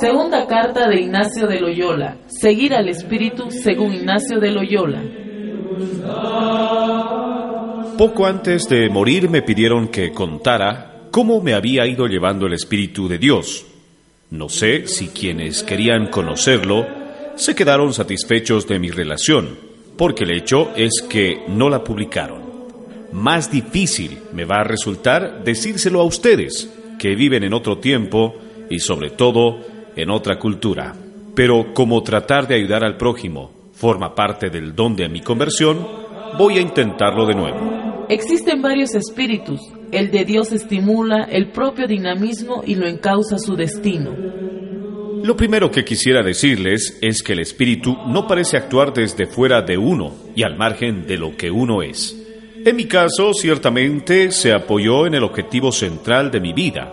Segunda carta de Ignacio de Loyola. Seguir al Espíritu según Ignacio de Loyola. Poco antes de morir me pidieron que contara cómo me había ido llevando el Espíritu de Dios. No sé si quienes querían conocerlo se quedaron satisfechos de mi relación, porque el hecho es que no la publicaron. Más difícil me va a resultar decírselo a ustedes, que viven en otro tiempo y sobre todo en otra cultura. Pero como tratar de ayudar al prójimo forma parte del don de mi conversión, voy a intentarlo de nuevo. Existen varios espíritus. El de Dios estimula el propio dinamismo y lo encausa su destino. Lo primero que quisiera decirles es que el espíritu no parece actuar desde fuera de uno y al margen de lo que uno es. En mi caso, ciertamente se apoyó en el objetivo central de mi vida.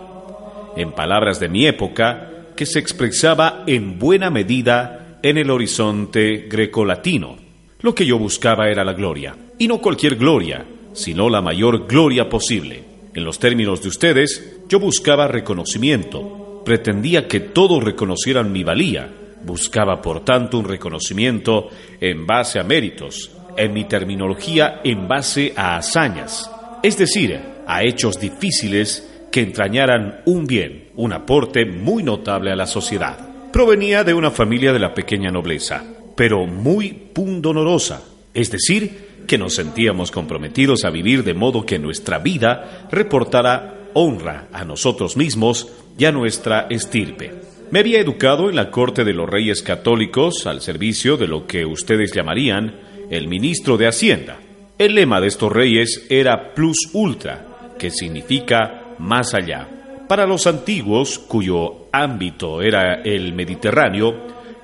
En palabras de mi época, que se expresaba en buena medida en el horizonte grecolatino. Lo que yo buscaba era la gloria, y no cualquier gloria, sino la mayor gloria posible. En los términos de ustedes, yo buscaba reconocimiento, pretendía que todos reconocieran mi valía, buscaba por tanto un reconocimiento en base a méritos, en mi terminología en base a hazañas, es decir, a hechos difíciles que entrañaran un bien, un aporte muy notable a la sociedad. Provenía de una familia de la pequeña nobleza, pero muy pundonorosa, es decir, que nos sentíamos comprometidos a vivir de modo que nuestra vida reportara honra a nosotros mismos y a nuestra estirpe. Me había educado en la corte de los reyes católicos al servicio de lo que ustedes llamarían el ministro de Hacienda. El lema de estos reyes era plus ultra, que significa más allá. Para los antiguos, cuyo ámbito era el Mediterráneo,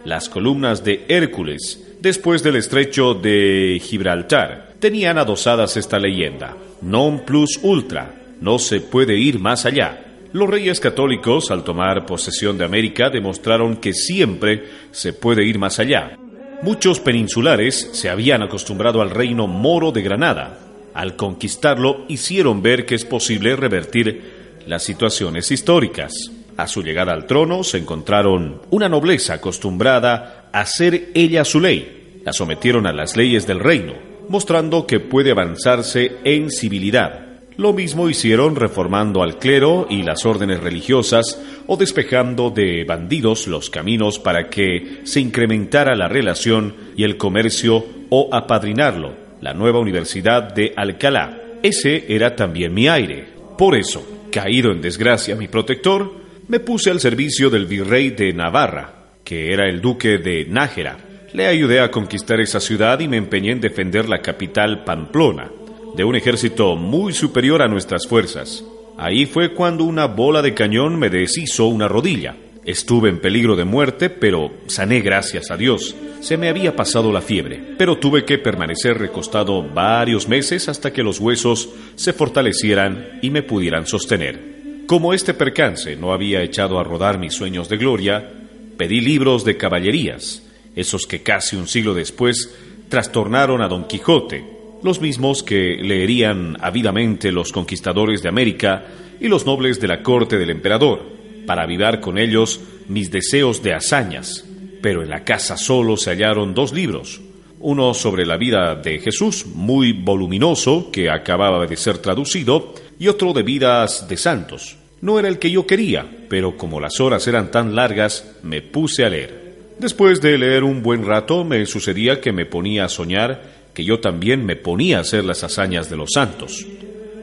las columnas de Hércules, después del estrecho de Gibraltar, tenían adosadas esta leyenda, non plus ultra, no se puede ir más allá. Los reyes católicos, al tomar posesión de América, demostraron que siempre se puede ir más allá. Muchos peninsulares se habían acostumbrado al reino moro de Granada, al conquistarlo, hicieron ver que es posible revertir las situaciones históricas. A su llegada al trono se encontraron una nobleza acostumbrada a hacer ella su ley. La sometieron a las leyes del reino, mostrando que puede avanzarse en civilidad. Lo mismo hicieron reformando al clero y las órdenes religiosas o despejando de bandidos los caminos para que se incrementara la relación y el comercio o apadrinarlo la nueva Universidad de Alcalá. Ese era también mi aire. Por eso, caído en desgracia mi protector, me puse al servicio del virrey de Navarra, que era el duque de Nájera. Le ayudé a conquistar esa ciudad y me empeñé en defender la capital Pamplona, de un ejército muy superior a nuestras fuerzas. Ahí fue cuando una bola de cañón me deshizo una rodilla. Estuve en peligro de muerte, pero sané gracias a Dios. Se me había pasado la fiebre, pero tuve que permanecer recostado varios meses hasta que los huesos se fortalecieran y me pudieran sostener. Como este percance no había echado a rodar mis sueños de gloria, pedí libros de caballerías, esos que casi un siglo después trastornaron a Don Quijote, los mismos que leerían ávidamente los conquistadores de América y los nobles de la corte del emperador para avivar con ellos mis deseos de hazañas. Pero en la casa solo se hallaron dos libros, uno sobre la vida de Jesús, muy voluminoso, que acababa de ser traducido, y otro de vidas de santos. No era el que yo quería, pero como las horas eran tan largas, me puse a leer. Después de leer un buen rato, me sucedía que me ponía a soñar que yo también me ponía a hacer las hazañas de los santos,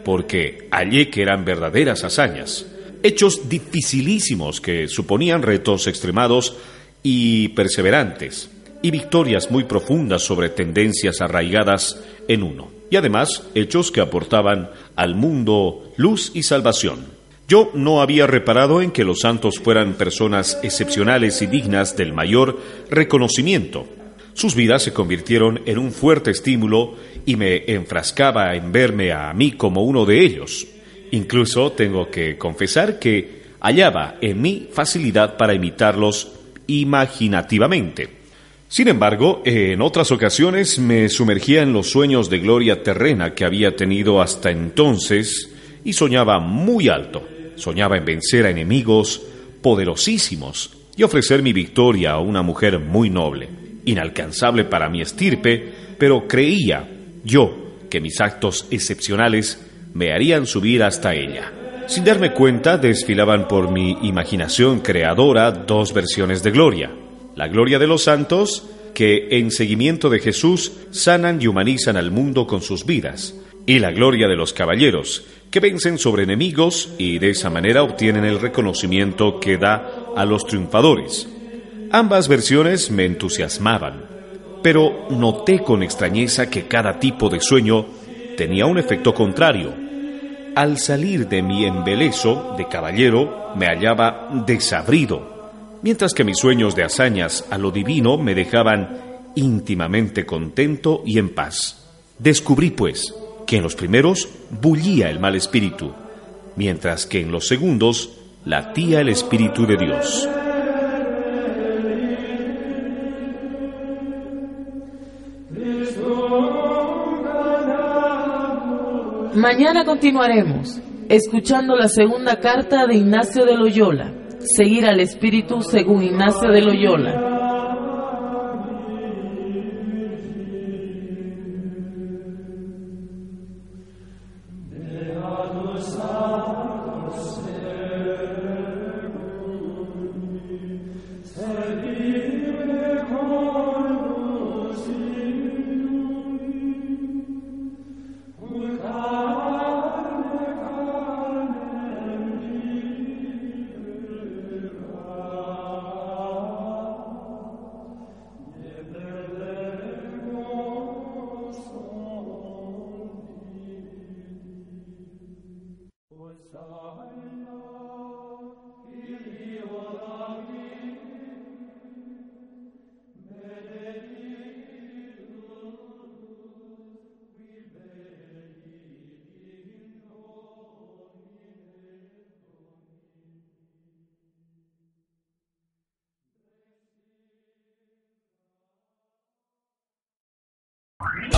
porque hallé que eran verdaderas hazañas, hechos dificilísimos que suponían retos extremados y perseverantes, y victorias muy profundas sobre tendencias arraigadas en uno. y además hechos que aportaban al mundo luz y salvación. Yo no había reparado en que los santos fueran personas excepcionales y dignas del mayor reconocimiento. Sus vidas se convirtieron en un fuerte estímulo y me enfrascaba en verme a mí como uno de ellos. Incluso tengo que confesar que hallaba en mí facilidad para imitarlos imaginativamente. Sin embargo, en otras ocasiones me sumergía en los sueños de gloria terrena que había tenido hasta entonces y soñaba muy alto. Soñaba en vencer a enemigos poderosísimos y ofrecer mi victoria a una mujer muy noble, inalcanzable para mi estirpe, pero creía yo que mis actos excepcionales me harían subir hasta ella. Sin darme cuenta, desfilaban por mi imaginación creadora dos versiones de gloria la gloria de los santos, que en seguimiento de Jesús sanan y humanizan al mundo con sus vidas, y la gloria de los caballeros, que vencen sobre enemigos y de esa manera obtienen el reconocimiento que da a los triunfadores. Ambas versiones me entusiasmaban, pero noté con extrañeza que cada tipo de sueño tenía un efecto contrario. Al salir de mi embeleso de caballero me hallaba desabrido, mientras que mis sueños de hazañas a lo divino me dejaban íntimamente contento y en paz. Descubrí, pues, que en los primeros bullía el mal espíritu, mientras que en los segundos latía el espíritu de Dios. Mañana continuaremos escuchando la segunda carta de Ignacio de Loyola seguir al Espíritu según Ignacio de Loyola.